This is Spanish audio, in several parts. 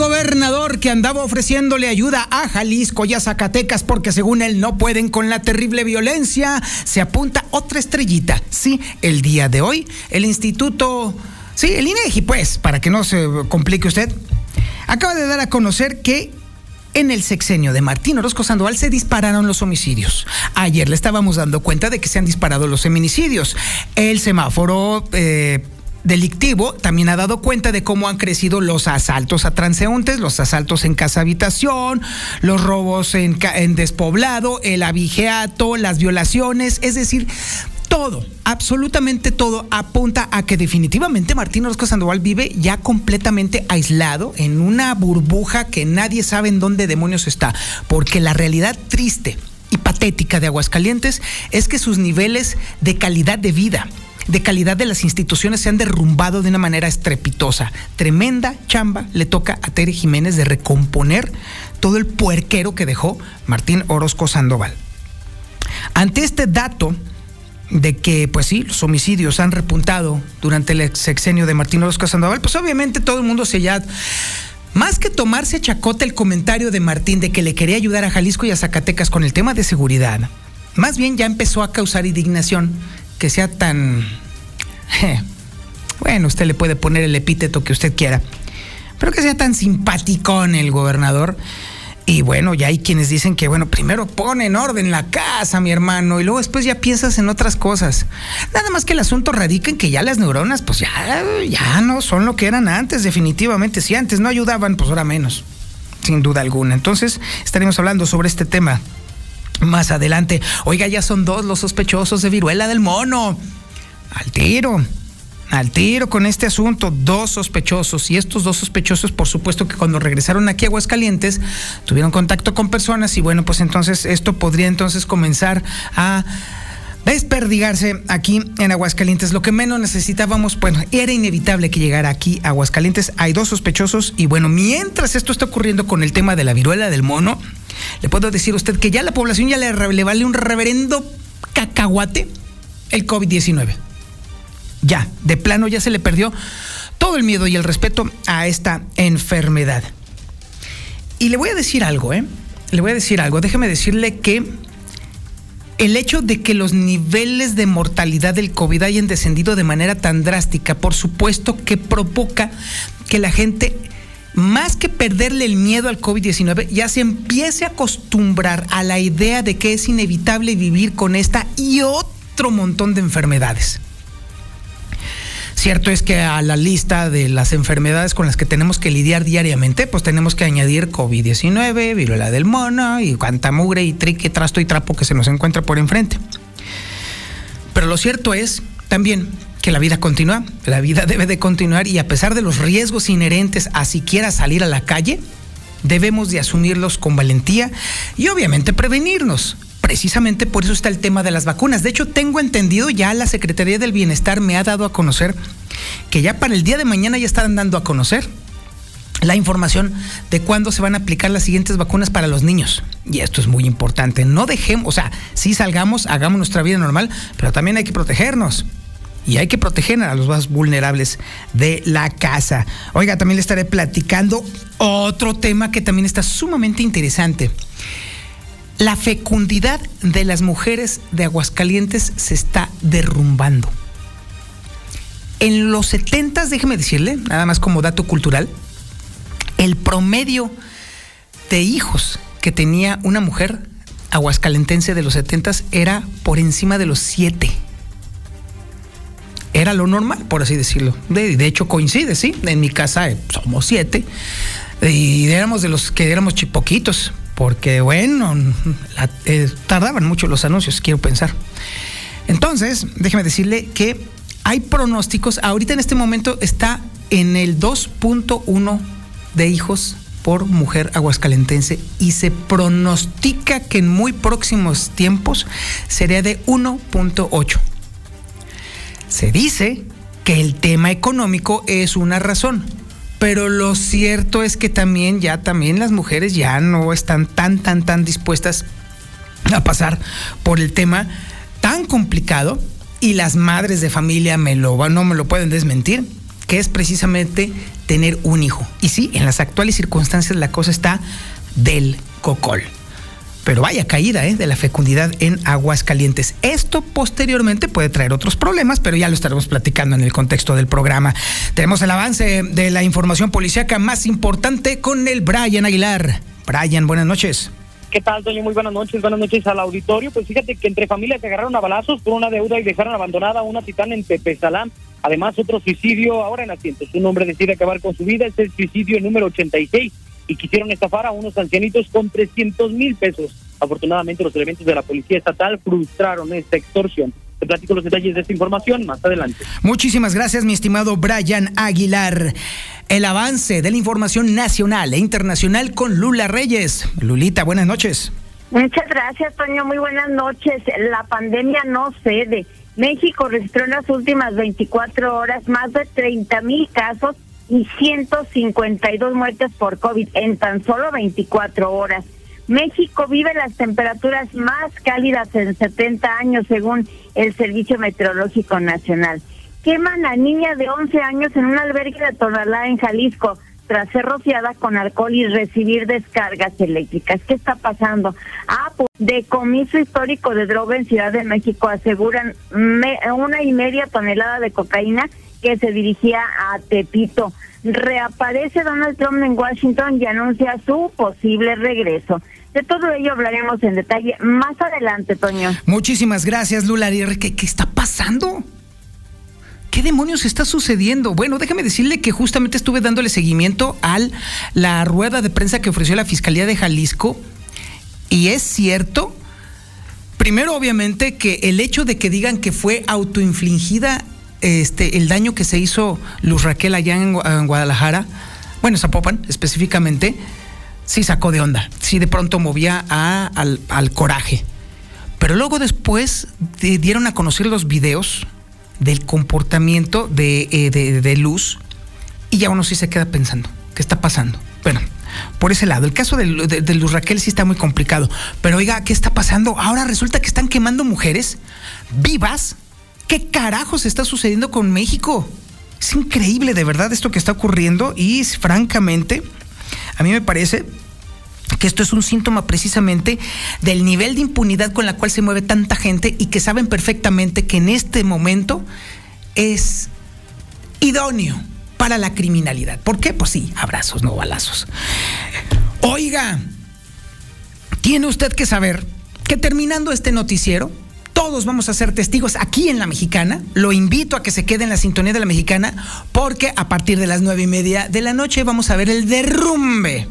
Gobernador que andaba ofreciéndole ayuda a Jalisco y a Zacatecas porque según él no pueden con la terrible violencia, se apunta otra estrellita. Sí, el día de hoy, el instituto, sí, el INEGI, pues, para que no se complique usted, acaba de dar a conocer que en el sexenio de Martín Orozco Sandoval se dispararon los homicidios. Ayer le estábamos dando cuenta de que se han disparado los feminicidios. El semáforo eh, delictivo también ha dado cuenta de cómo han crecido los asaltos a transeúntes, los asaltos en casa habitación, los robos en, despoblado, el abigeato, las violaciones, es decir, todo, absolutamente todo apunta a que definitivamente Martín Orozco Sandoval vive ya completamente aislado en una burbuja que nadie sabe en dónde demonios está, porque la realidad triste y patética de Aguascalientes es que sus niveles de calidad de vida, de calidad de las instituciones se han derrumbado de una manera estrepitosa. Tremenda chamba le toca a Tere Jiménez de recomponer todo el puerquero que dejó Martín Orozco Sandoval. Ante este dato de que, pues sí, los homicidios han repuntado durante el sexenio de Martín Orozco Sandoval, pues obviamente todo el mundo se ya... Más que tomarse chacota el comentario de Martín de que le quería ayudar a Jalisco y a Zacatecas con el tema de seguridad, más bien ya empezó a causar indignación que sea tan... Bueno, usted le puede poner el epíteto que usted quiera, pero que sea tan simpaticón el gobernador. Y bueno, ya hay quienes dicen que, bueno, primero pone en orden la casa, mi hermano, y luego después ya piensas en otras cosas. Nada más que el asunto radica en que ya las neuronas, pues ya, ya no son lo que eran antes, definitivamente. Si antes no ayudaban, pues ahora menos, sin duda alguna. Entonces, estaremos hablando sobre este tema más adelante. Oiga, ya son dos los sospechosos de viruela del mono. Al tiro. Al tiro con este asunto, dos sospechosos. Y estos dos sospechosos, por supuesto que cuando regresaron aquí a Aguascalientes, tuvieron contacto con personas y bueno, pues entonces esto podría entonces comenzar a desperdigarse aquí en Aguascalientes. Lo que menos necesitábamos, bueno, era inevitable que llegara aquí a Aguascalientes. Hay dos sospechosos y bueno, mientras esto está ocurriendo con el tema de la viruela del mono, le puedo decir a usted que ya la población ya le, le vale un reverendo cacahuate el COVID-19. Ya, de plano ya se le perdió todo el miedo y el respeto a esta enfermedad. Y le voy a decir algo, ¿eh? Le voy a decir algo. Déjeme decirle que el hecho de que los niveles de mortalidad del COVID hayan descendido de manera tan drástica, por supuesto que provoca que la gente, más que perderle el miedo al COVID-19, ya se empiece a acostumbrar a la idea de que es inevitable vivir con esta y otro montón de enfermedades. Cierto es que a la lista de las enfermedades con las que tenemos que lidiar diariamente, pues tenemos que añadir COVID-19, viruela del mono y cuanta mugre y trique, trasto y trapo que se nos encuentra por enfrente. Pero lo cierto es también que la vida continúa, la vida debe de continuar y a pesar de los riesgos inherentes a siquiera salir a la calle, debemos de asumirlos con valentía y obviamente prevenirnos precisamente por eso está el tema de las vacunas. De hecho, tengo entendido, ya la Secretaría del Bienestar me ha dado a conocer que ya para el día de mañana ya están dando a conocer la información de cuándo se van a aplicar las siguientes vacunas para los niños. Y esto es muy importante. No dejemos, o sea, sí salgamos, hagamos nuestra vida normal, pero también hay que protegernos. Y hay que proteger a los más vulnerables de la casa. Oiga, también le estaré platicando otro tema que también está sumamente interesante. La fecundidad de las mujeres de Aguascalientes se está derrumbando. En los 70, déjeme decirle, nada más como dato cultural, el promedio de hijos que tenía una mujer aguascalentense de los 70 era por encima de los 7. Era lo normal, por así decirlo. De, hecho, coincide, sí. En mi casa eh, somos 7 y éramos de los que éramos poquitos, porque bueno, eh, tardaban mucho los anuncios, quiero pensar. Entonces, déjeme decirle que hay pronósticos, ahorita en este momento está en el 2.1 de hijos por mujer aguascalentense y se pronostica que en muy próximos tiempos sería de 1.8. Se dice que el tema económico es una razón, pero lo cierto es que también ya también las mujeres ya no están tan tan tan dispuestas a pasar por el tema tan complicado y las madres de familia me lo no me lo pueden desmentir que es precisamente tener un hijo. Y sí, en las actuales circunstancias la cosa está del cocol. Pero vaya caída ¿eh? de la fecundidad en aguas calientes. Esto posteriormente puede traer otros problemas, pero ya lo estaremos platicando en el contexto del programa. Tenemos el avance de la información policíaca más importante con el Brian Aguilar. Brian, buenas noches. ¿Qué tal, Toño? Muy buenas noches. Buenas noches al auditorio. Pues fíjate que entre familias se agarraron a balazos por una deuda y dejaron abandonada una titán en Salam. Además, otro suicidio ahora en asientos. Un hombre decide acabar con su vida. Es el suicidio número 86 y quisieron estafar a unos ancianitos con 300 mil pesos. Afortunadamente, los elementos de la Policía Estatal frustraron esta extorsión. Te platico los detalles de esta información más adelante. Muchísimas gracias, mi estimado Brian Aguilar. El avance de la información nacional e internacional con Lula Reyes. Lulita, buenas noches. Muchas gracias, Toño. Muy buenas noches. La pandemia no cede. México registró en las últimas 24 horas más de 30 mil casos y 152 muertes por COVID en tan solo 24 horas. México vive las temperaturas más cálidas en 70 años según el Servicio Meteorológico Nacional. Queman a niña de 11 años en un albergue de Tonalá en Jalisco tras ser rociada con alcohol y recibir descargas eléctricas. ¿Qué está pasando? Ah, pues decomiso histórico de droga en Ciudad de México aseguran una y media tonelada de cocaína que se dirigía a Tepito. Reaparece Donald Trump en Washington y anuncia su posible regreso. De todo ello hablaremos en detalle más adelante, Toño. Muchísimas gracias, Lula. ¿Qué, qué está pasando? ¿Qué demonios está sucediendo? Bueno, déjame decirle que justamente estuve dándole seguimiento a la rueda de prensa que ofreció la Fiscalía de Jalisco y es cierto, primero obviamente que el hecho de que digan que fue autoinfligida este, el daño que se hizo Luz Raquel allá en, Guadalajara, bueno, Zapopan específicamente, sí sacó de onda, sí de pronto movía al, coraje. Pero luego después dieron a conocer los videos del comportamiento eh, de, de, Luz y ya uno sí se queda pensando, ¿qué está pasando? Bueno, por ese lado. El caso de, de, Luz Raquel sí está muy complicado. Pero oiga, ¿qué está pasando? Ahora resulta que están quemando mujeres vivas. ¿Qué carajos está sucediendo con México? Es increíble de verdad esto que está ocurriendo y francamente, a mí me parece que esto es un síntoma precisamente del nivel de impunidad con la cual se mueve tanta gente y que saben perfectamente que en este momento es idóneo para la criminalidad. ¿Por qué? Pues sí, abrazos, no balazos. Oiga, tiene usted que saber que terminando este noticiero, todos vamos a ser testigos aquí en la mexicana. Lo invito a que se quede en la sintonía de la mexicana porque a partir de las nueve y media de la noche vamos a ver el derrumbe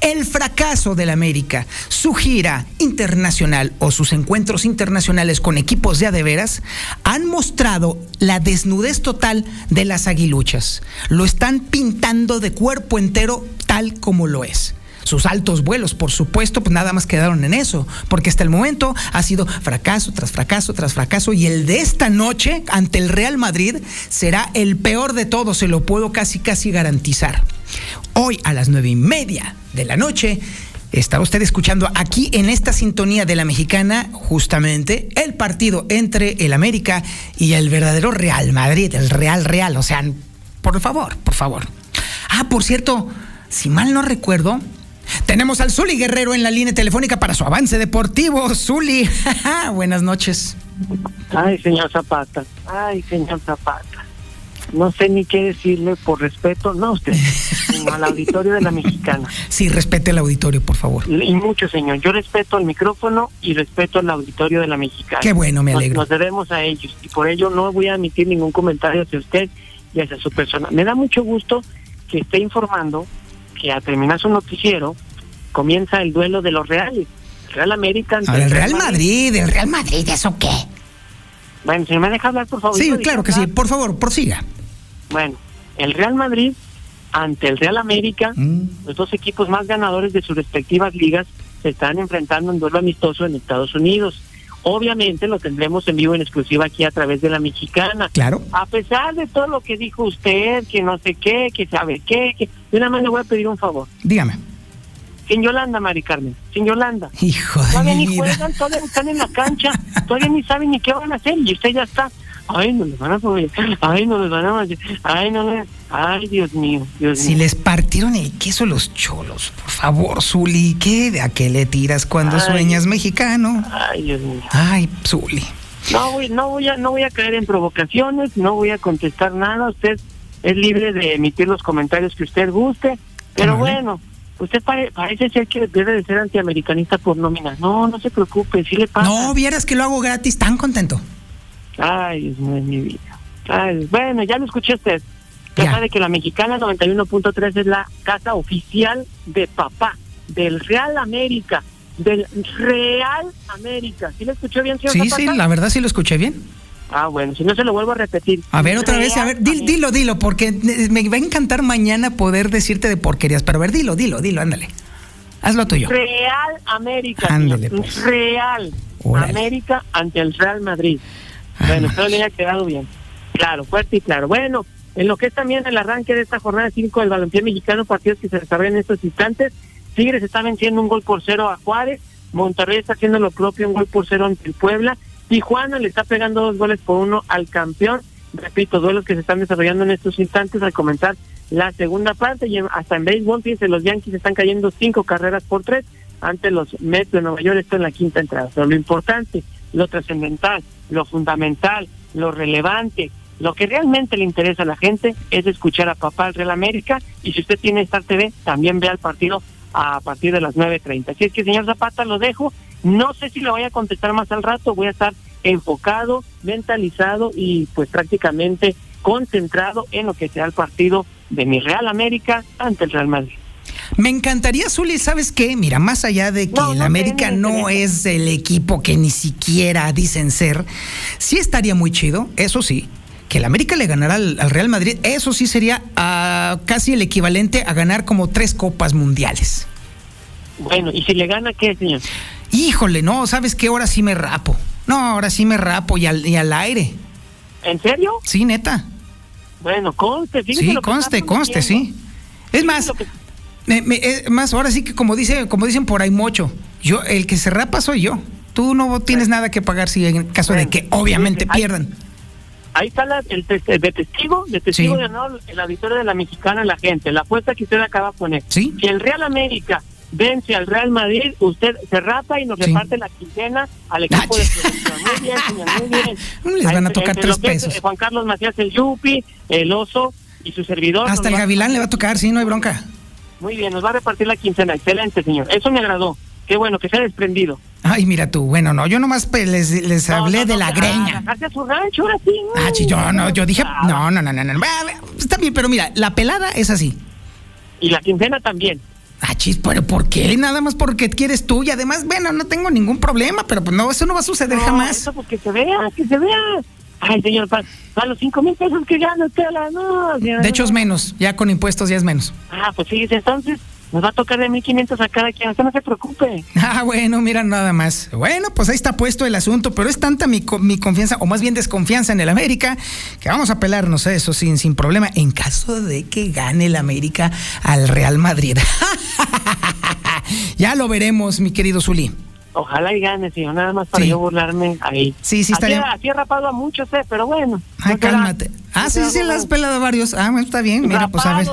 el fracaso del América, su gira internacional o sus encuentros internacionales con equipos de adeveras han mostrado la desnudez total de las aguiluchas. Lo están pintando de cuerpo entero tal como lo es. Sus altos vuelos, por supuesto, pues nada más quedaron en eso, porque hasta el momento ha sido fracaso tras fracaso tras fracaso y el de esta noche ante el Real Madrid será el peor de todos, se lo puedo casi casi garantizar. Hoy a las nueve y media de la noche está usted escuchando aquí en esta sintonía de la mexicana justamente el partido entre el América y el verdadero Real Madrid, el Real Real, o sea, por favor, por favor. Ah, por cierto, si mal no recuerdo, tenemos al Zuli Guerrero en la línea telefónica para su avance deportivo. Zuli, buenas noches. Ay, señor Zapata, ay, señor Zapata no sé ni qué decirle por respeto, no usted, sino al auditorio de la mexicana. Sí, respete el auditorio, por favor. Y mucho, señor. Yo respeto el micrófono y respeto al auditorio de la mexicana. Qué bueno, me Nos- alegro. Nos, debemos a ellos y por ello no voy a emitir ningún comentario hacia usted y hacia su persona. Me da mucho gusto que esté informando que al terminar su noticiero comienza el duelo de los reales. Real América. ante A ver, el Real Madrid, el Real Madrid, ¿eso qué? Bueno, si me deja hablar, por favor. Sí, claro que sí. Por favor, prosiga. Bueno, el Real Madrid ante el Real América, Mm. los dos equipos más ganadores de sus respectivas ligas se están enfrentando en duelo amistoso en Estados Unidos. Obviamente lo tendremos en vivo en exclusiva aquí a través de la mexicana. Claro. A pesar de todo lo que dijo usted, que no sé qué, que sabe qué, que yo nada más le voy a pedir un favor. Dígame. Sin Yolanda, Mari Carmen, sin Yolanda. Hijo de Todavía mi ni vida. juegan, todavía están en la cancha, todavía ni saben ni qué van a hacer y usted ya está. Ay, no les van a poner, ay, no les van a ay, no les, ay, Dios mío, Dios Si mío. les partieron el queso los cholos, por favor, Zuli, ¿qué? ¿A qué le tiras cuando Ay. sueñas mexicano? Ay, Dios mío. Ay, Zuli. No voy, no voy a, no voy a caer en provocaciones, no voy a contestar nada. Usted es libre de emitir los comentarios que usted guste, pero bueno, usted pare- parece ser que debe de ser antiamericanista por nómina. No, no se preocupe, sí le pasa. No, vieras que lo hago gratis, tan contento. Ay, Dios mío, mi vida. Ay, bueno, ya lo escuché usted. Ya, Ya. sabe que la mexicana 91.3 es la casa oficial de papá, del Real América, del Real América. ¿Sí le escuchó bien, señor Sí, sí, la verdad sí lo escuché bien. Ah, bueno, si no se lo vuelvo a repetir. A ver, otra vez, a ver, dil- Real dilo, dilo, porque eh, me va a encantar mañana poder decirte de porquerías, pero a ver, dilo, dilo, dilo, ándale. Hazlo tuyo. Real América. Señor. pues. Real. América ante el Real Madrid. Bueno, espero le haya quedado bien. Claro, fuerte y claro. Bueno, en lo que es también el arranque de esta jornada 5 del balompié mexicano, partidos que se desarrollan en estos instantes. Tigres está venciendo un gol por cero a Juárez. Monterrey está haciendo lo propio, un gol por cero ante el Puebla. Tijuana le está pegando dos goles por uno al campeón. Repito, duelos que se están desarrollando en estos instantes al comenzar la segunda parte. Y hasta en béisbol, fíjense, los Yankees están cayendo cinco carreras por tres ante los Mets de Nueva York. Esto en la quinta entrada. Pero lo importante, lo trascendental, lo fundamental, lo relevante, lo que realmente le interesa a la gente es escuchar a papá el Real América. Y si usted tiene Star TV, también vea el partido a partir de las 9.30. Así es que, señor Zapata, lo dejo. No sé si le voy a contestar más al rato. Voy a estar enfocado, mentalizado y pues prácticamente concentrado en lo que sea el partido de mi Real América ante el Real Madrid. Me encantaría, Zuli, ¿sabes qué? Mira, más allá de que No, el no, América no es el equipo que ni siquiera dicen ser, sí estaría muy chido, eso sí, que el América le ganara al, al Real Madrid, eso sí sería ah, casi el equivalente a ganar como tres copas mundiales. Bueno, ¿y si le gana qué, señor? Híjole, no, ¿sabes qué? Ahora sí me rapo. No, ahora sí me rapo y al, y al aire. ¿En serio? Sí, neta. Bueno, conste, Sí, conste, conste, sí. Es más, me- me- es más, ahora sí que como dice, como dicen por ahí mocho, yo, el que se rapa soy yo. Tú no tienes nada que pagar si en caso de que obviamente ahí- pierdan. Ahí está la- el, tes- de testigo, de testigo Sí. de honor, el auditorio de la mexicana, la gente. La apuesta que usted acaba de poner. Sí. Si el Real América vence al Real Madrid, usted se rapa y nos Sí. reparte la quincena al equipo de producción. Muy bien, señor, muy bien. Les van a Ahí, tocar entre tres es, pesos. Juan Carlos Macías, el Yupi, el Oso y su servidor. Hasta el gavilán le va a tocar, sí, no hay bronca. Muy bien, nos va a repartir la quincena. Excelente, señor. Eso me agradó. Qué bueno, que se ha desprendido. Ay, mira tú, bueno, no, yo nomás pues, les, les No, hablé no, de la greña. a su rancho, ahora sí. Ah, sí, yo no, yo dije, Ah, no, no, no, no, no. Está bien, pero mira, la pelada es así. Y la quincena también. Ah, chis, pero ¿por qué? Nada más porque quieres tú y además, bueno, no tengo ningún problema, pero pues no, eso no va a suceder jamás. Eso porque se vea, que se vea. Ay, señor, para, los cinco mil pesos que gana usted, la, no, De hecho no. es menos, ya con impuestos ya es menos. Ah, pues fíjese, entonces nos va a tocar de 1500 a cada quien. Usted no se preocupe. Ah, bueno, mira nada más. Bueno, pues ahí está puesto el asunto, pero es tanta mi, mi confianza, o más bien desconfianza en el América, que vamos a pelarnos a eso sin, sin problema, en caso de que gane el América al Real Madrid. ya lo veremos, mi querido Zuli. Ojalá y gane, señor, nada más para Sí. yo burlarme ahí. Sí, sí, estaría- Así, así he rapado a muchos, eh, pero bueno. Ay, cálmate. Ah, sí, sí, las has pelado varios. Ah, bueno, está bien. Mira, pues a ver.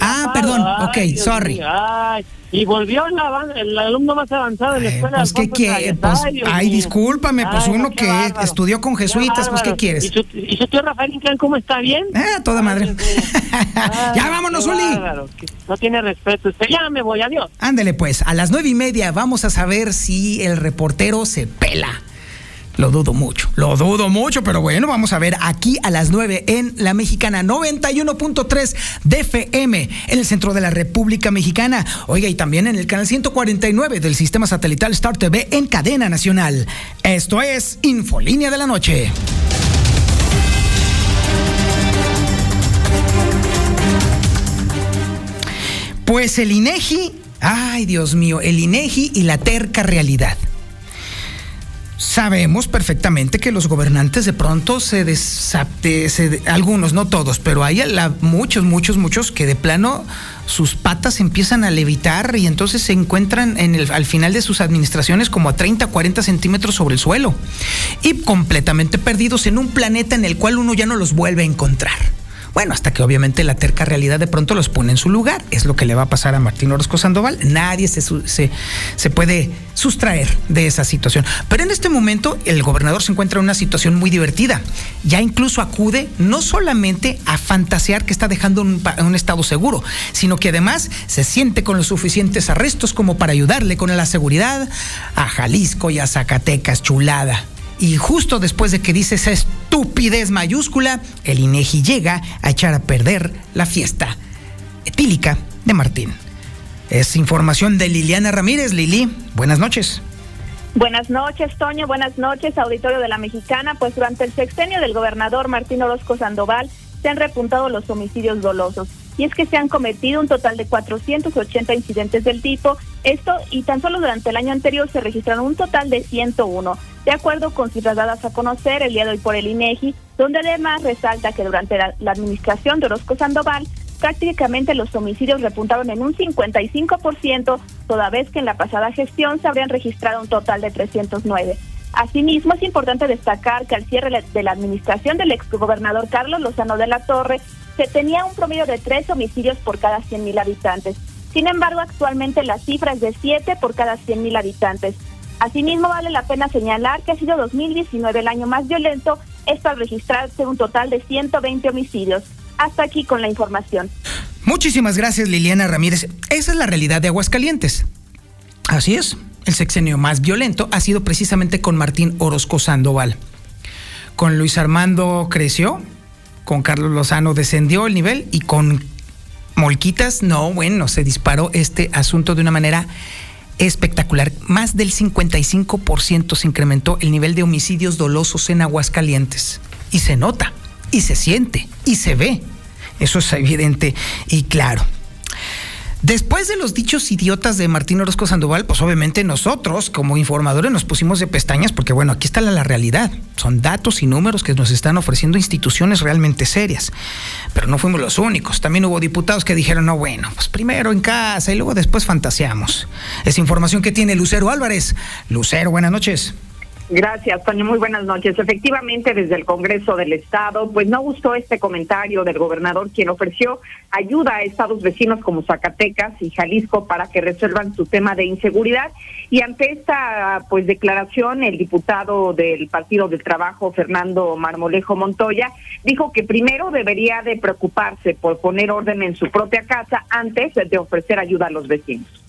Ah, perdón. Ok, sorry. Ay, y volvió el alumno más avanzado en la escuela. Pues, ¿qué quiere? Pues, ay, discúlpame, pues uno que estudió con jesuitas, pues, ¿qué quieres? ¿Y su, tío Rafael Inclán cómo está bien? Ah, toda madre. ya vámonos, Uli. No tiene respeto. Usted ya me voy, adiós. Ándele, pues, a las nueve y media vamos a saber si el reportero se pela. Lo dudo mucho, lo dudo mucho, pero bueno, vamos a ver aquí a las 9 en la mexicana 91.3 DFM en el centro de la República Mexicana. Oiga, y también en el canal 149 del sistema satelital Star TV en cadena nacional. Esto es Infolínea de la Noche. Pues el INEGI, ay Dios mío, el INEGI y la terca realidad. Sabemos perfectamente que los gobernantes de pronto se desapte, algunos, no todos, pero hay muchos, muchos, muchos que de plano sus patas empiezan a levitar y entonces se encuentran en el, al final de sus administraciones como a 30, 40 centímetros sobre el suelo y completamente perdidos en un planeta en el cual uno ya no los vuelve a encontrar. Bueno, hasta que obviamente la terca realidad de pronto los pone en su lugar. Es lo que le va a pasar a Martín Orozco Sandoval. Nadie se, se, se, puede sustraer de esa situación. Pero en este momento el gobernador se encuentra en una situación muy divertida. Ya incluso acude no solamente a fantasear que está dejando un, un estado seguro, sino que además se siente con los suficientes arrestos como para ayudarle con la seguridad a Jalisco y a Zacatecas, chulada. Y justo después de que dice esa estupidez mayúscula, el INEGI llega a echar a perder la fiesta etílica de Martín. Es información de Liliana Ramírez. Lili, buenas noches. Buenas noches, Toño. Buenas noches, auditorio de la Mexicana. Pues durante el sexenio del gobernador Martín Orozco Sandoval se han repuntado los homicidios dolosos y es que se han cometido un total de 480 incidentes del tipo. Esto y tan solo durante el año anterior se registraron un total de 101, de acuerdo con cifras dadas a conocer el día de hoy por el INEGI, donde además resalta que durante la, la administración de Orozco Sandoval prácticamente los homicidios repuntaron en un 55%, toda vez que en la pasada gestión se habrían registrado un total de 309. Asimismo, es importante destacar que al cierre de la administración del exgobernador Carlos Lozano de la Torre, se tenía un promedio de tres homicidios por cada 100.000 habitantes. Sin embargo, actualmente la cifra es de siete por cada 100.000 habitantes. Asimismo, vale la pena señalar que ha sido 2019 el año más violento, esto al registrarse un total de 120 homicidios. Hasta aquí con la información. Muchísimas gracias, Liliana Ramírez. Esa es la realidad de Aguascalientes. Así es, el sexenio más violento ha sido precisamente con Martín Orozco Sandoval. Con Luis Armando creció, con Carlos Lozano descendió el nivel y con Molquitas, no, bueno, se disparó este asunto de una manera espectacular. Más del 55% se incrementó el nivel de homicidios dolosos en Aguascalientes. Y se nota, y se siente, y se ve. Eso es evidente y claro. Después de los dichos idiotas de Martín Orozco Sandoval, pues obviamente nosotros como informadores nos pusimos de pestañas porque bueno, aquí está la, realidad. Son datos y números que nos están ofreciendo instituciones realmente serias. Pero no fuimos los únicos. También hubo diputados que dijeron, no, bueno, pues primero en casa y luego después fantaseamos. Es información que tiene Lucero Álvarez. Lucero, buenas noches. Gracias, Toño. Muy buenas noches. Efectivamente, desde el Congreso del Estado, pues no gustó este comentario del gobernador, quien ofreció ayuda a estados vecinos como Zacatecas y Jalisco para que resuelvan su tema de inseguridad. Y ante esta pues declaración, el diputado del Partido del Trabajo, Fernando Marmolejo Montoya, dijo que primero debería de preocuparse por poner orden en su propia casa antes de ofrecer ayuda a los vecinos.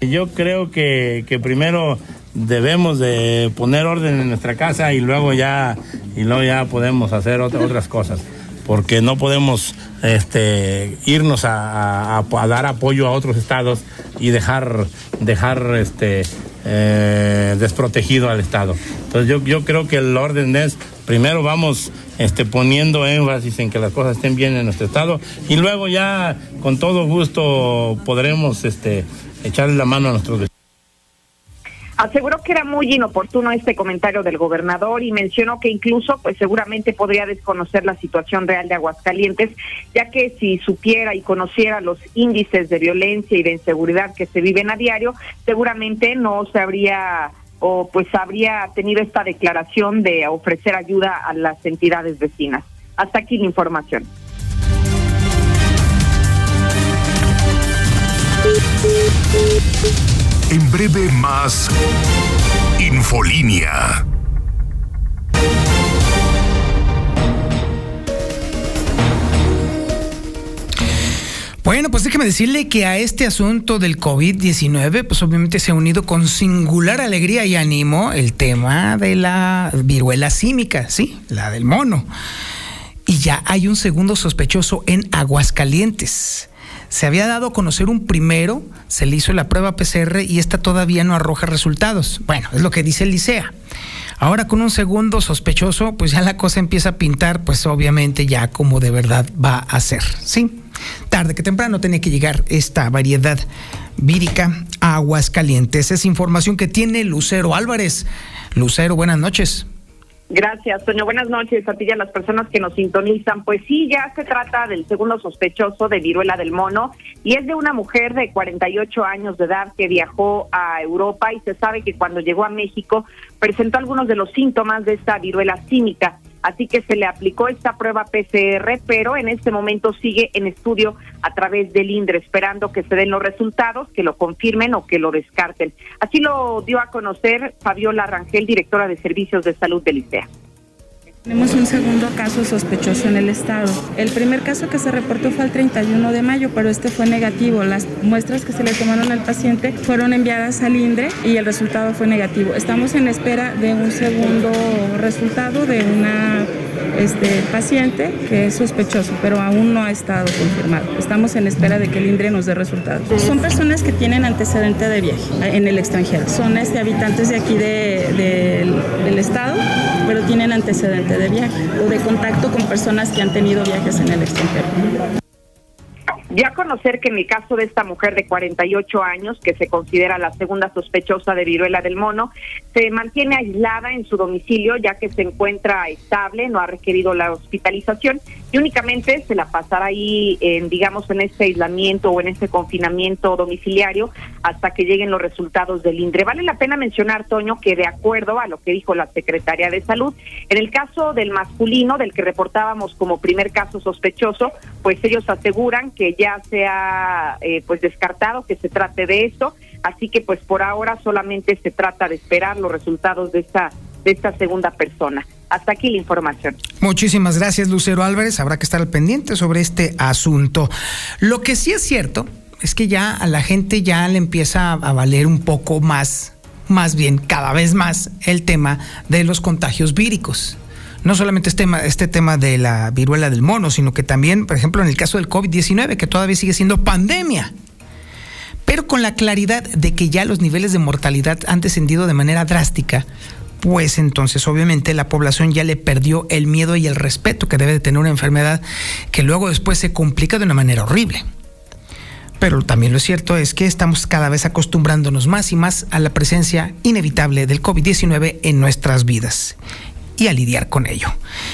Yo creo que, que primero debemos de poner orden en nuestra casa y luego ya y luego ya podemos hacer otras cosas. Porque no podemos este, irnos a, dar apoyo a otros estados y dejar dejar este eh, desprotegido al estado. Entonces yo, yo creo que el orden es primero vamos este, poniendo énfasis en que las cosas estén bien en nuestro estado y luego ya con todo gusto podremos este, echarle la mano a nuestros vecinos. Aseguró que era muy inoportuno este comentario del gobernador y mencionó que incluso pues seguramente podría desconocer la situación real de Aguascalientes, ya que si supiera y conociera los índices de violencia y de inseguridad que se viven a diario, seguramente no se habría o pues habría tenido esta declaración de ofrecer ayuda a las entidades vecinas. Hasta aquí la información. En breve más Infolínea. Bueno, pues déjeme decirle que a este asunto del COVID-19, pues obviamente se ha unido con singular alegría y ánimo el tema de la viruela símica, sí, la del mono. Y ya hay un segundo sospechoso en Aguascalientes. Se había dado a conocer un primero, se le hizo la prueba PCR y esta todavía no arroja resultados. Bueno, es lo que dice el Licea. Ahora con un segundo sospechoso, pues ya la cosa empieza a pintar, pues obviamente ya como de verdad va a ser, ¿sí? Tarde que temprano tenía que llegar esta variedad vírica a Aguascalientes. Es información que tiene Lucero Álvarez. Lucero, buenas noches. Gracias, Toño. Buenas noches a ti y a las personas que nos sintonizan. Pues sí, ya se trata del segundo sospechoso de viruela del mono y es de una mujer de 48 años de edad que viajó a Europa y se sabe que cuando llegó a México presentó algunos de los síntomas de esta viruela cínica así que se le aplicó esta prueba PCR, pero en este momento sigue en estudio a través del INDRE, esperando que se den los resultados, que lo confirmen o que lo descarten. Así lo dio a conocer Fabiola Rangel, directora de Servicios de Salud del ICEA. Tenemos un segundo caso sospechoso en el estado. El primer caso que se reportó fue el 31 de mayo, pero este fue negativo. Las muestras que se le tomaron al paciente fueron enviadas al INDRE y el resultado fue negativo. Estamos en espera de un segundo resultado de una este, paciente que es sospechoso, pero aún no ha estado confirmado. Estamos en espera de que el INDRE nos dé resultados. Son personas que tienen antecedente de viaje en el extranjero. Son este, habitantes de aquí del estado, pero tienen antecedente de viaje o de contacto con personas que han tenido viajes en el extranjero. Ya conocer que en el caso de esta mujer de 48 años, que se considera la segunda sospechosa de viruela del mono, se mantiene aislada en su domicilio ya que se encuentra estable, no ha requerido la hospitalización y únicamente se la pasará ahí, en, digamos, en este aislamiento o en este confinamiento domiciliario hasta que lleguen los resultados del INDRE. Vale la pena mencionar, Toño, que de acuerdo a lo que dijo la Secretaría de Salud, en el caso del masculino, del que reportábamos como primer caso sospechoso, pues ellos aseguran que ya se ha eh, pues descartado que se trate de esto, así que pues por ahora solamente se trata de esperar los resultados de esta de esta segunda persona. Hasta aquí la información. Muchísimas gracias, Lucero Álvarez. Habrá que estar al pendiente sobre este asunto. Lo que sí es cierto es que ya a la gente ya le empieza a valer un poco más, más bien cada vez más, el tema de los contagios víricos no solamente este tema, este tema de la viruela del mono, sino que también, por ejemplo, en el caso del COVID-19, que todavía sigue siendo pandemia. Pero con la claridad de que ya los niveles de mortalidad han descendido de manera drástica, pues entonces obviamente la población ya le perdió el miedo y el respeto que debe de tener una enfermedad que luego después se complica de una manera horrible. Pero también lo cierto es que estamos cada vez acostumbrándonos más y más a la presencia inevitable del COVID-19 en nuestras vidas y a lidiar con ello.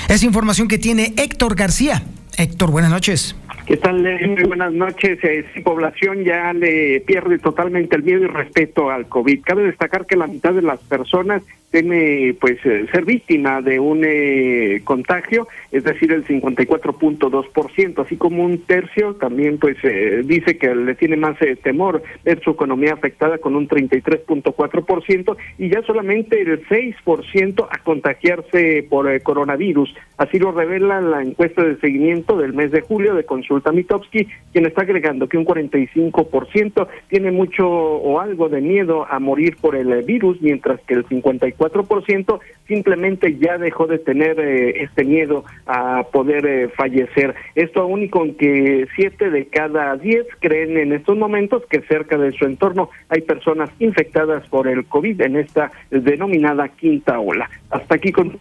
Es información que tiene Héctor García. Héctor, buenas noches. ¿Qué tal? Muy buenas noches. Eh, población ya le pierde totalmente el miedo y respeto al COVID. Cabe destacar que la mitad de las personas teme pues eh, ser víctima de un eh, contagio, es decir, el 54.2%, así como un tercio también pues eh, dice que le tiene más temor ver su economía afectada con un 33.4% y ya solamente el 6% a contagiarse por coronavirus. Así lo revela la encuesta de seguimiento del mes de julio de Consulta Mitowski, quien está agregando que un 45% tiene mucho o algo de miedo a morir por el virus, mientras que el 54 4% simplemente ya dejó de tener eh, este miedo a poder eh, fallecer. Esto aún y con que 7 de cada 10 creen en estos momentos que cerca de su entorno hay personas infectadas por el COVID en esta denominada quinta ola. Hasta aquí con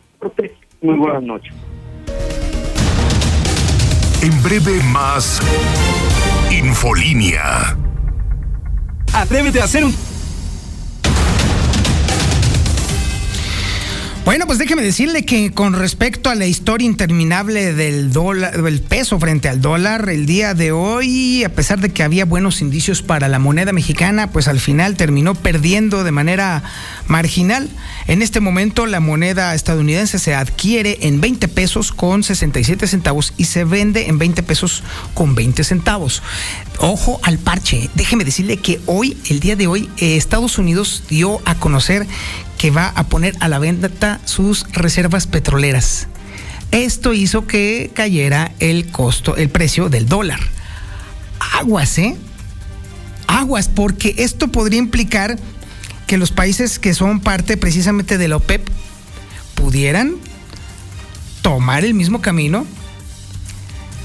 muy buenas noches. En breve más Infolínea. Atrévete a hacer un Bueno, pues déjeme decirle que con respecto a la historia interminable del dólar, del peso frente al dólar, el día de hoy, a pesar de que había buenos indicios para la moneda mexicana, pues al final terminó perdiendo de manera marginal. En este momento la moneda estadounidense se adquiere en 20 pesos con 67 centavos y se vende en 20 pesos con 20 centavos. Ojo al parche. Déjeme decirle que hoy, el día de hoy, eh, Estados Unidos dio a conocer que va a poner a la venta sus reservas petroleras. Esto hizo que cayera el costo, el precio del dólar. Aguas, ¿eh? Aguas, porque esto podría implicar que los países que son parte precisamente de la OPEP pudieran tomar el mismo camino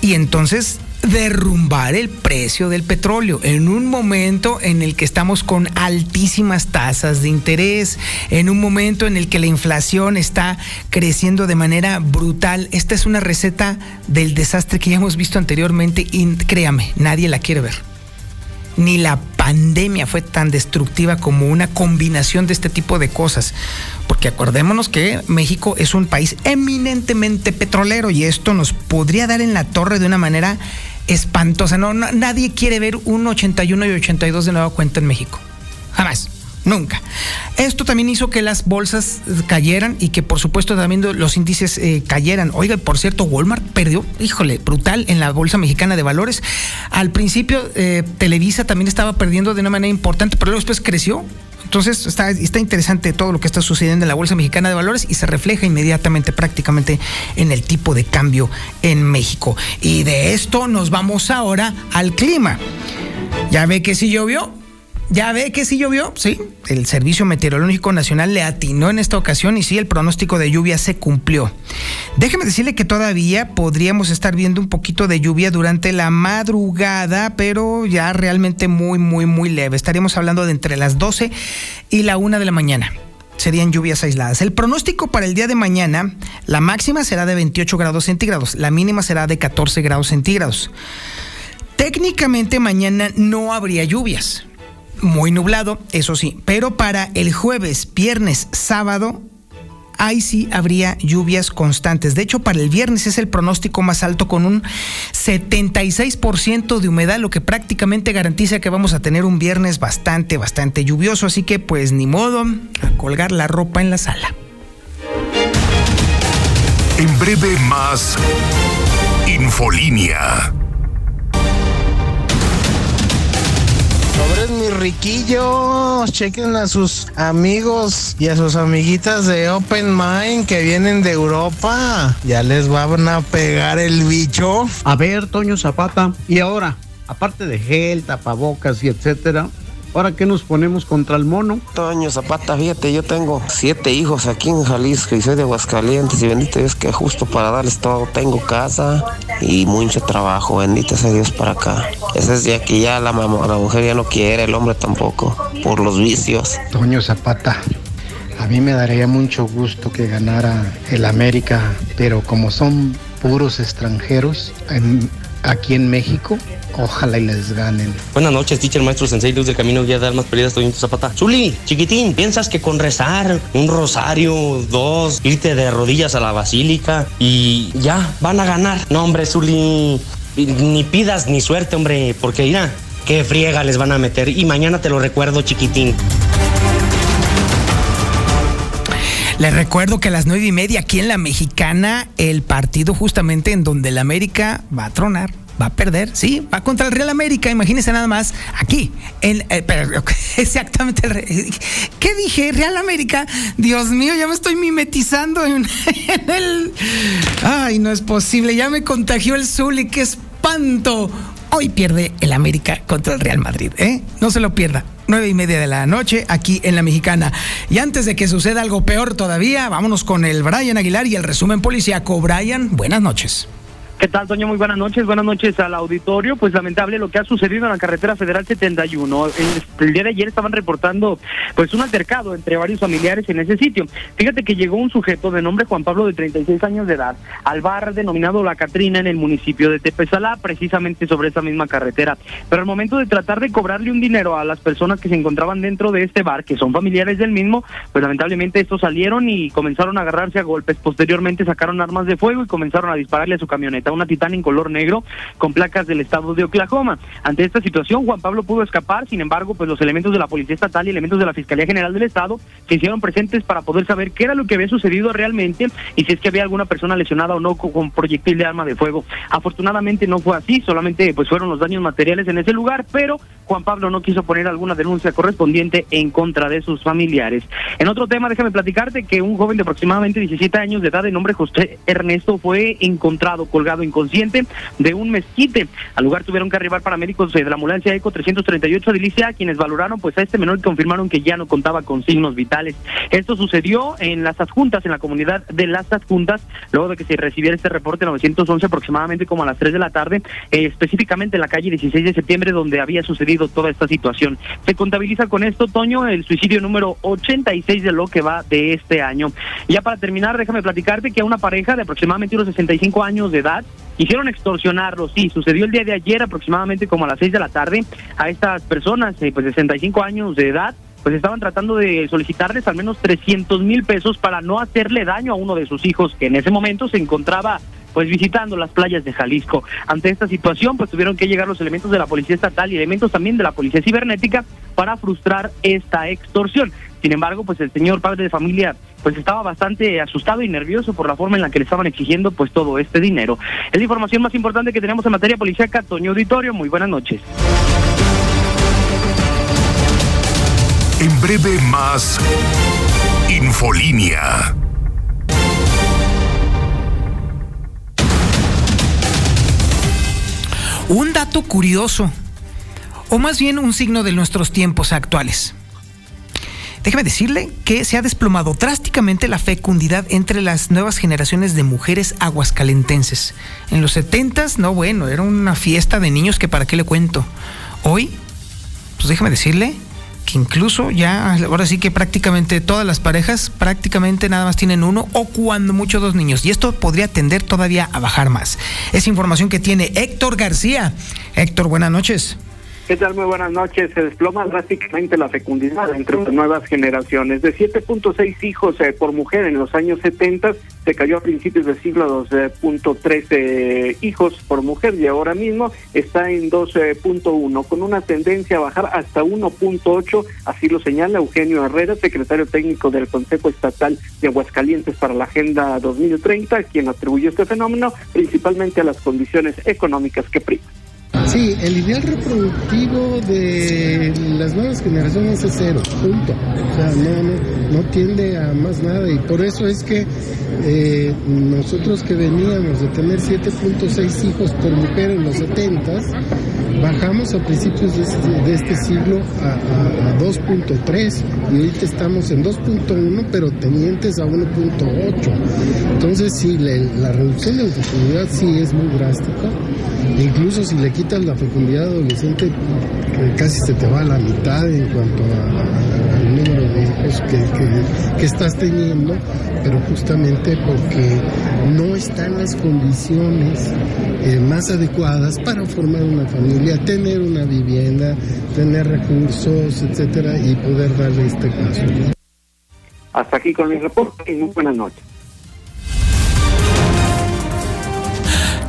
y entonces derrumbar el precio del petróleo en un momento en el que estamos con altísimas tasas de interés, en un momento en el que la inflación está creciendo de manera brutal. Esta es una receta del desastre que ya hemos visto anteriormente y créame, nadie la quiere ver. Ni la pandemia fue tan destructiva como una combinación de este tipo de cosas. Porque acordémonos que México es un país eminentemente petrolero y esto nos podría dar en la torre de una manera espantosa. No, nadie quiere ver un 81 y 82 de nueva cuenta en México. Jamás. Nunca. Esto también hizo que las bolsas cayeran y que por supuesto también los índices eh, cayeran. Oiga, por cierto, Walmart perdió, híjole, brutal en la Bolsa Mexicana de Valores. Al principio eh, Televisa también estaba perdiendo de una manera importante, pero luego después creció. Entonces está, está interesante todo lo que está sucediendo en la Bolsa Mexicana de Valores y se refleja inmediatamente prácticamente en el tipo de cambio en México. Y de esto nos vamos ahora al clima. Ya ve que sí llovió, ya ve que sí llovió, sí. El Servicio Meteorológico Nacional le atinó en esta ocasión y sí, el pronóstico de lluvia se cumplió. Déjeme decirle que todavía podríamos estar viendo un poquito de lluvia durante la madrugada, pero ya realmente muy, muy, muy leve. Estaríamos hablando de entre las 12 y la 1 de la mañana serían lluvias aisladas. El pronóstico para el día de mañana, la máxima será de 28 grados centígrados, la mínima será de 14 grados centígrados. Técnicamente mañana no habría lluvias, muy nublado, eso sí, pero para el jueves, viernes, sábado, ahí sí habría lluvias constantes. De hecho, para el viernes es el pronóstico más alto con un 76% de humedad, lo que prácticamente garantiza que vamos a tener un viernes bastante, bastante lluvioso. Así que pues ni modo a colgar la ropa en la sala. En breve más Infolínea. Pobres mis riquillos, chequen a sus amigos y a sus amiguitas de Open Mind que vienen de Europa. Ya les van a pegar el bicho. A ver, Toño Zapata, y ahora, aparte de gel, tapabocas y etcétera, ¿Ahora qué nos ponemos contra el mono? Toño Zapata, fíjate, yo tengo siete hijos aquí en Jalisco y soy de Aguascalientes y bendito Dios que justo para darles todo tengo casa y mucho trabajo, bendito sea Dios para acá. Ese es ya que ya la, mamá, la mujer ya no quiere, el hombre tampoco, por los vicios. Toño Zapata, a mí me daría mucho gusto que ganara el América, pero como son puros extranjeros, en, aquí en México, ojalá y les ganen. Buenas noches, teacher, maestro, sensei, luz del camino, guía de almas perdidas, Toñito Zapata. Zuli, chiquitín, ¿piensas que con rezar un rosario, dos, irte de rodillas a la basílica y ya van a ganar? No, hombre, Zuli, ni pidas ni suerte, hombre, porque mira, qué friega les van a meter y mañana te lo recuerdo, chiquitín. Les recuerdo que a las nueve y media aquí en la Mexicana, el partido justamente en donde el América va a tronar va a perder, sí, va contra el Real América, imagínense nada más, aquí, en, eh, pero, exactamente, ¿qué dije? Real América, Dios mío, ya me estoy mimetizando en, en el... Ay, no es posible, ya me contagió el Zuli, qué espanto. Hoy pierde el América contra el Real Madrid, ¿eh? No se lo pierda. Nueve y media de la noche aquí en la Mexicana. Y antes de que suceda algo peor todavía, vámonos con el Brian Aguilar y el resumen policíaco. Brian, buenas noches. ¿Qué tal, Toño? Muy buenas noches. Buenas noches al auditorio. Pues lamentable lo que ha sucedido en la carretera federal 71. El, el, día de ayer estaban reportando pues un altercado entre varios familiares en ese sitio. Fíjate que llegó un sujeto de nombre Juan Pablo de 36 años de edad al bar denominado La Catrina en el municipio de Tepezalá, precisamente sobre esa misma carretera. Pero al momento de tratar de cobrarle un dinero a las personas que se encontraban dentro de este bar, que son familiares del mismo, pues lamentablemente estos salieron y comenzaron a agarrarse a golpes. Posteriormente sacaron armas de fuego y comenzaron a dispararle a su camioneta una Titán en color negro con placas del estado de Oklahoma. Ante esta situación, Juan Pablo pudo escapar, sin embargo, pues los elementos de la Policía Estatal y elementos de la Fiscalía General del Estado se hicieron presentes para poder saber qué era lo que había sucedido realmente y si es que había alguna persona lesionada o no con proyectil de arma de fuego. Afortunadamente no fue así, solamente pues fueron los daños materiales en ese lugar, pero Juan Pablo no quiso poner alguna denuncia correspondiente en contra de sus familiares. En otro tema, déjame platicarte que un joven de aproximadamente 17 años de edad de nombre José Ernesto fue encontrado colgado inconsciente de un mezquite. Al lugar tuvieron que arribar paramédicos de la ambulancia ECO 338 de Ilicia, quienes valoraron pues a este menor y confirmaron que ya no contaba con signos vitales. Esto sucedió en las adjuntas, en la comunidad de las adjuntas, luego de que se recibiera este reporte 911 aproximadamente como a las 3 de la tarde, eh, específicamente en la calle 16 de septiembre donde había sucedido toda esta situación. Se contabiliza con esto, Toño, el suicidio número 86 de lo que va de este año. Ya para terminar, déjame platicarte que a una pareja de aproximadamente unos 65 años de edad Quisieron extorsionarlo, sí, sucedió el día de ayer aproximadamente como a las 6 de la tarde a estas personas, eh, pues de 65 años de edad, pues estaban tratando de solicitarles al menos 300 mil pesos para no hacerle daño a uno de sus hijos que en ese momento se encontraba pues visitando las playas de Jalisco. Ante esta situación, pues tuvieron que llegar los elementos de la Policía Estatal y elementos también de la Policía Cibernética para frustrar esta extorsión. Sin embargo, pues el señor padre de familia pues estaba bastante asustado y nervioso por la forma en la que le estaban exigiendo pues todo este dinero. Es la información más importante que tenemos en materia policíaca. Toño Auditorio, muy buenas noches. En breve más Infolínea. Un dato curioso, o más bien un signo de nuestros tiempos actuales. Déjeme decirle que se ha desplomado drásticamente la fecundidad entre las nuevas generaciones de mujeres aguascalentenses. En los 70 no bueno, era una fiesta de niños que para qué le cuento. Hoy, pues déjeme decirle que incluso ya, ahora sí que prácticamente todas las parejas prácticamente nada más tienen uno o cuando mucho dos niños. Y esto podría tender todavía a bajar más. Es información que tiene Héctor García. Héctor, buenas noches. ¿Qué tal? Muy buenas noches. Se desploma drásticamente la fecundidad entre nuevas generaciones. De 7.6 hijos eh, por mujer en los años 70, se cayó a principios del siglo 2.13 eh, hijos por mujer y ahora mismo está en 2.1, con una tendencia a bajar hasta 1.8, así lo señala Eugenio Herrera, secretario técnico del Consejo Estatal de Aguascalientes para la Agenda 2030, quien atribuyó este fenómeno principalmente a las condiciones económicas que priman. Sí, el ideal reproductivo de las nuevas generaciones es cero, punto. O sea, no, no, no tiende a más nada y por eso es que eh, nosotros que veníamos de tener 7.6 hijos por mujer en los 70 bajamos a principios de este, este siglo a, 2.3 y ahorita estamos en 2.1 pero tenientes a 1.8. Entonces sí, la, la reducción de la fecundidad sí es muy drástica. Incluso si le quitas la fecundidad adolescente, casi se te va a la mitad en cuanto al número de hijos que, estás teniendo, pero justamente porque no están las condiciones eh, más adecuadas para formar una familia, tener una vivienda, tener recursos, etcétera, y poder darle este paso. Hasta aquí con mi reporte y muy buenas noches.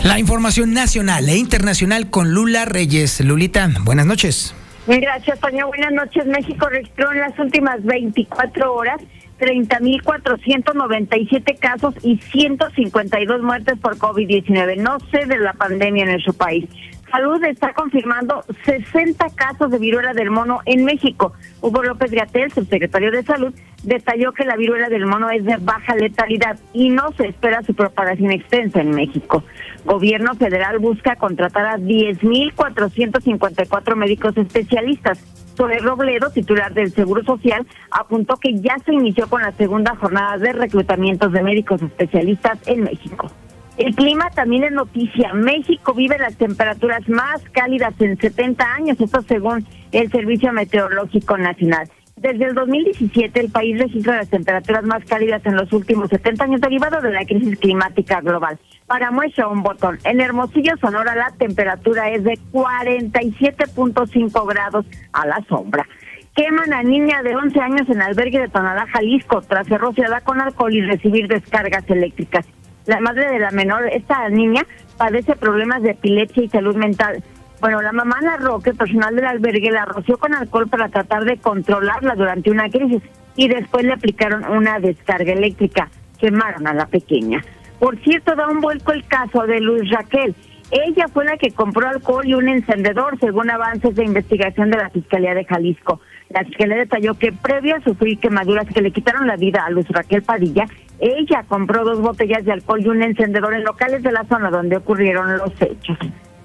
La información nacional e internacional con Lula Reyes. Lulita, buenas noches. Gracias, Toño. Buenas noches. México registró en las últimas 24 horas 30.497 casos y 152 muertes por COVID-19. No sé de la pandemia en nuestro país. Salud está confirmando 60 casos de viruela del mono en México. Hugo López Gatel, subsecretario de Salud, detalló que la viruela del mono es de baja letalidad y no se espera su propagación extensa en México. Gobierno federal busca contratar a 10.454 médicos especialistas. Sobre Robledo, titular del Seguro Social, apuntó que ya se inició con la segunda jornada de reclutamientos de médicos especialistas en México. El clima también es noticia. México vive las temperaturas más cálidas en 70 años, esto según el Servicio Meteorológico Nacional. Desde el 2017 el país registra las temperaturas más cálidas en los últimos 70 años derivado de la crisis climática global. Para muestra un botón, en Hermosillo, Sonora, la temperatura es de 47.5 grados a la sombra. Queman a niña de 11 años en albergue de Tonalá, Jalisco, tras ser rociada con alcohol y recibir descargas eléctricas. La madre de la menor, esta niña, padece problemas de epilepsia y salud mental. Bueno, la mamá narró que el personal del albergue la roció con alcohol para tratar de controlarla durante una crisis y después le aplicaron una descarga eléctrica. Quemaron a la pequeña. Por cierto, da un vuelco el caso de Luis Raquel. Ella fue la que compró alcohol y un encendedor, según avances de investigación de la Fiscalía de Jalisco. La Fiscalía detalló que previo a sufrir quemaduras que le quitaron la vida a Luis Raquel Padilla, ella compró dos botellas de alcohol y un encendedor en locales de la zona donde ocurrieron los hechos.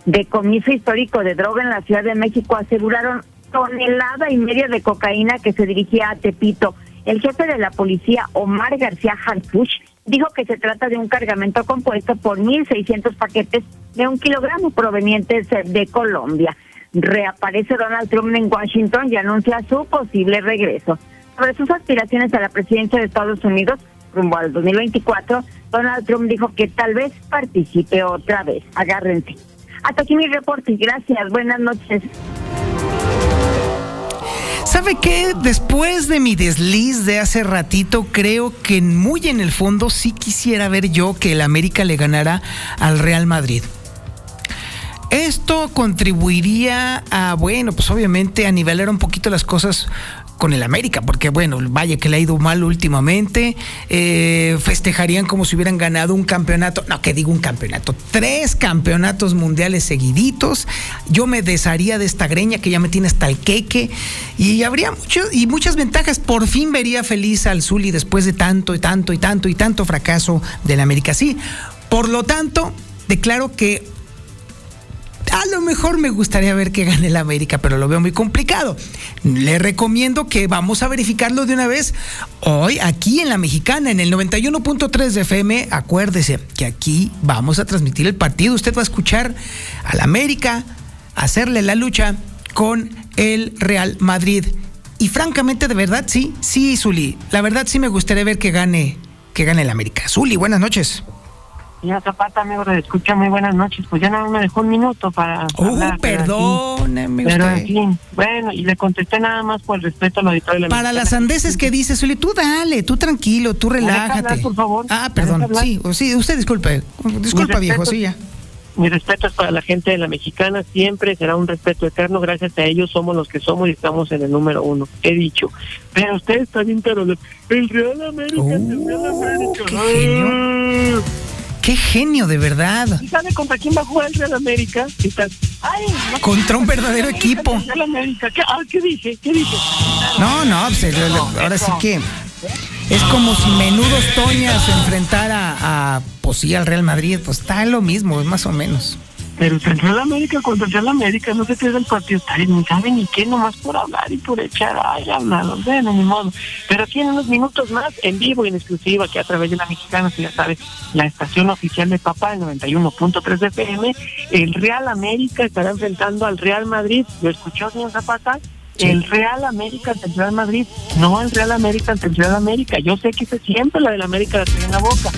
Decomiso histórico de droga en la Ciudad de México aseguraron tonelada y media de cocaína que se dirigía a Tepito. El jefe de la policía, Omar García Harfuch, dijo que se trata de un cargamento compuesto por 1.600 paquetes de un kilogramo provenientes de Colombia. Reaparece Donald Trump en Washington y anuncia su posible regreso. Sobre sus aspiraciones a la presidencia de Estados Unidos, rumbo al 2024, Donald Trump dijo que tal vez participe otra vez. Agárrense. Hasta aquí mi reporte. Gracias. Buenas noches. ¿Sabe qué? Después de mi desliz de hace ratito, creo que muy en el fondo sí quisiera ver yo que el América le ganara al Real Madrid. Esto contribuiría a, bueno, pues obviamente a nivelar un poquito las cosas con el América, porque bueno, vaya que le ha ido mal últimamente, eh, festejarían como si hubieran ganado un campeonato, no, que digo un campeonato, tres campeonatos mundiales seguiditos, yo me desharía de esta greña que ya me tiene hasta el queque, y habría y muchas ventajas, por fin vería feliz al Zuli después de tanto y tanto y tanto y tanto fracaso del América, sí, por lo tanto, declaro que a lo mejor me gustaría ver que gane el América, pero lo veo muy complicado. Le recomiendo que vamos a verificarlo de una vez hoy aquí en la Mexicana, en el 91.3 de FM. Acuérdese que aquí vamos a transmitir el partido. Usted va a escuchar al América hacerle la lucha con el Real Madrid. Y francamente, de verdad, sí, sí, Zuli. La verdad sí me gustaría ver que gane, que gane el América. Zuli, buenas noches. Señor Zapata, amigo, le escucha muy buenas noches. Pues ya no me dejó un minuto para. Uh, hablar, perdóneme Pero usted. en fin, bueno, y le contesté nada más por el respeto al auditorio. de la Para las sandeces que dices, Zuli, tú dale, tú tranquilo, tú ¿Me deja relájate. hablar, por favor? Ah, ¿Me perdón, sí, o sí, usted disculpe. Disculpa, viejo, sí, ya. Mi respeto es para la gente de la mexicana, siempre será un respeto eterno, gracias a ellos somos los que somos y estamos en el número uno, he dicho. Pero ustedes también, pero el Real América, el Real América. Qué genio. De verdad. ¿Y sabe contra quién va a jugar el Real América? ¿Qué tal? Ay, no- Contra un verdadero América, equipo. Real América. ¿Qué, ah, ¿qué dije? ¿Qué dije? No, no, pues, el- el- ahora sí que es como si Menudos Toña se enfrentara a, pues sí, al Real Madrid. Pues está lo mismo, es más o menos. Pero Real América contra Real América no se pierde el partido, ni sabe ni qué, nomás por hablar y por echar, ay, hablaron, bueno, ni modo. Pero tiene unos minutos más en vivo y en exclusiva que a través de la mexicana, si ya sabes, la estación oficial de Papá, el 91.3 de FM, el Real América estará enfrentando al Real Madrid. ¿Lo escuchó, señor Zapata? El Real América ante el Real Madrid, no el Real América ante el Real América. Yo sé que ese siempre la del América la tiene en la boca,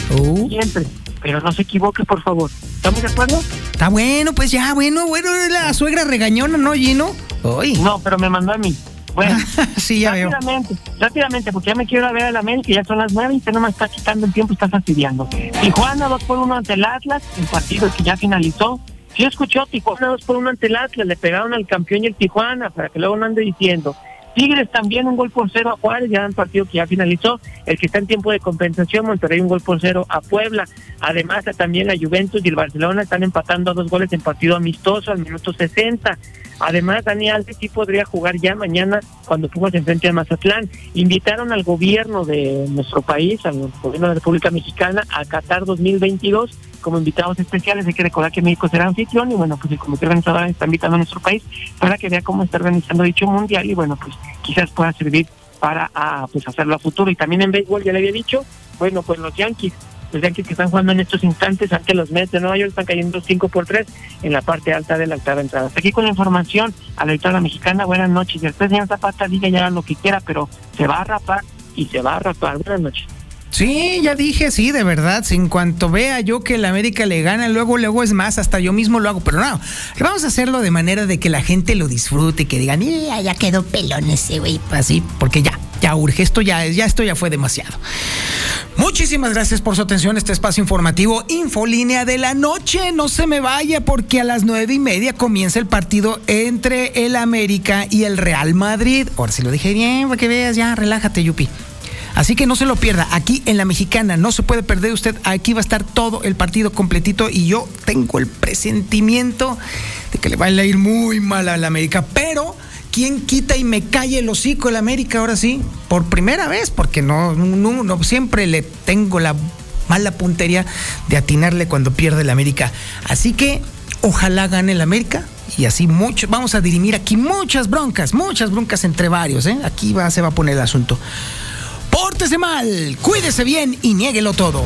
siempre, pero no se equivoque, por favor. ¿Estamos de acuerdo? Está bueno, pues ya, bueno, bueno, la suegra regañona, ¿no, Gino? Hoy. No, pero me mandó a mí. Bueno, sí, ya veo. rápidamente, rápidamente, porque ya me quiero ir a ver al América, ya son las nueve y usted no me está quitando el tiempo, está fastidiando. Tijuana 2 por 1 ante el Atlas, el partido que ya finalizó. Sí escuchó, Tijuana 2 por 1 ante el Atlas, le pegaron al campeón y el Tijuana, para que luego no ande diciendo. Tigres también un gol por cero a Juárez, ya en partido que ya finalizó. El que está en tiempo de compensación, Monterrey un gol por cero a Puebla. Además, también la Juventus y el Barcelona están empatando a dos goles en partido amistoso al minuto 60. Además, Dani Alves sí podría jugar ya mañana cuando Pumas enfrente a Mazatlán. Invitaron al gobierno de nuestro país, al gobierno de la República Mexicana, a Qatar 2022 como invitados especiales. Hay que recordar que México será anfitrión y bueno, pues el comité organizador está invitando a nuestro país para que vea cómo está organizando dicho mundial y bueno, pues quizás pueda servir para ah, pues hacerlo a futuro. Y también en béisbol, ya le había dicho, bueno, pues los Yankees los Yankees que están jugando en estos instantes ante los Mets de Nueva York están cayendo 5 por 3 en la parte alta de la octava entrada. Hasta aquí con la información a la editora mexicana. Buenas noches. Y después, señor Zapata, diga ya lo que quiera, pero se va a rapar y se va a rapar. Buenas noches. Sí, ya dije, sí, de verdad. En cuanto vea yo que el América le gana, luego, luego es más, hasta yo mismo lo hago. Pero no, vamos a hacerlo de manera de que la gente lo disfrute, que digan, ya quedó pelón ese güey, así, porque ya, ya urge, esto ya, ya, esto ya fue demasiado. Muchísimas gracias por su atención este espacio informativo Infolínea de la noche. No se me vaya porque a las nueve y media comienza el partido entre el América y el Real Madrid. Ahora si lo dije bien, para que veas, ya, relájate, Yupi. Así que no se lo pierda. Aquí en la mexicana no se puede perder usted. Aquí va a estar todo el partido completito y yo tengo el presentimiento de que le va a ir muy mal al América. Pero, ¿quién quita y me calle el hocico el América ahora sí? Por primera vez, porque no, siempre le tengo la mala puntería de atinarle cuando pierde el América. Así que ojalá gane el América y así mucho, vamos a dirimir aquí muchas broncas, muchas broncas entre varios, ¿eh? Aquí va, se va a poner el asunto. Pórtese mal, cuídese bien y niéguelo todo.